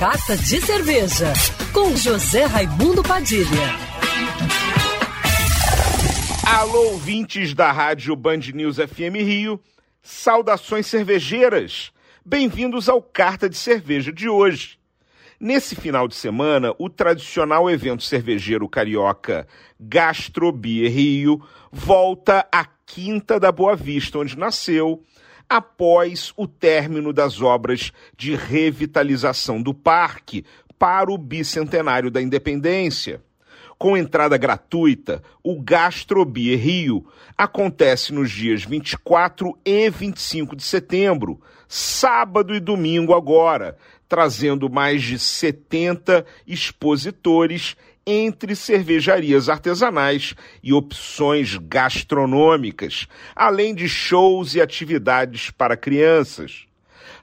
Carta de Cerveja, com José Raimundo Padilha. Alô, ouvintes da rádio Band News FM Rio, saudações cervejeiras. Bem-vindos ao Carta de Cerveja de hoje. Nesse final de semana, o tradicional evento cervejeiro carioca Gastrobier Rio volta à Quinta da Boa Vista, onde nasceu, após o término das obras de revitalização do parque para o bicentenário da independência. Com entrada gratuita, o Gastrobia Rio acontece nos dias 24 e 25 de setembro, sábado e domingo agora, trazendo mais de 70 expositores entre cervejarias artesanais e opções gastronômicas, além de shows e atividades para crianças.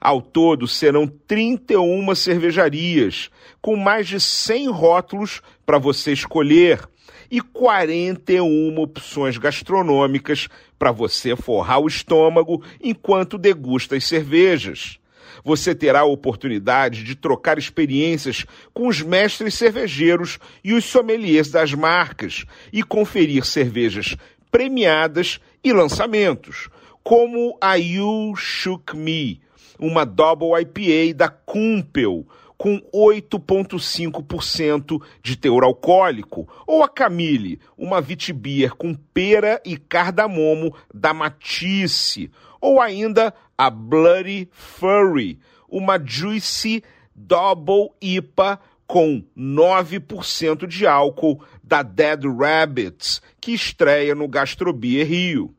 Ao todo, serão 31 cervejarias, com mais de 100 rótulos para você escolher e 41 opções gastronômicas para você forrar o estômago enquanto degusta as cervejas você terá a oportunidade de trocar experiências com os mestres cervejeiros e os sommeliers das marcas e conferir cervejas premiadas e lançamentos, como a You Shook Me, uma Double IPA da Kumpel, com 8,5% de teor alcoólico, ou a Camille, uma Vitibir com pera e cardamomo da Matisse, ou ainda a Bloody Furry, uma Juicy Double IPA com 9% de álcool da Dead Rabbits, que estreia no Gastrobier Rio.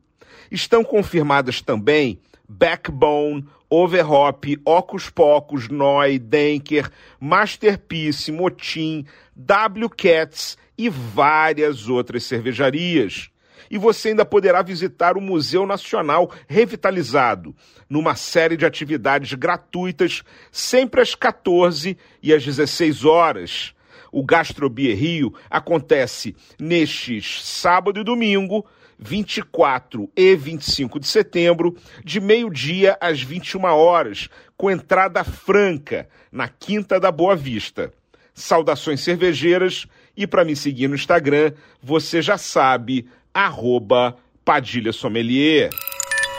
Estão confirmadas também Backbone, Overhop, Ocus Pocos, Noi, Denker, Masterpiece, Motim, W Cats e várias outras cervejarias e você ainda poderá visitar o Museu Nacional revitalizado, numa série de atividades gratuitas, sempre às 14 e às 16 horas. O Gastrobia Rio acontece nestes sábado e domingo, 24 e 25 de setembro, de meio-dia às 21 horas, com entrada franca na Quinta da Boa Vista. Saudações cervejeiras e para me seguir no Instagram, você já sabe, arroba Padilha Sommelier.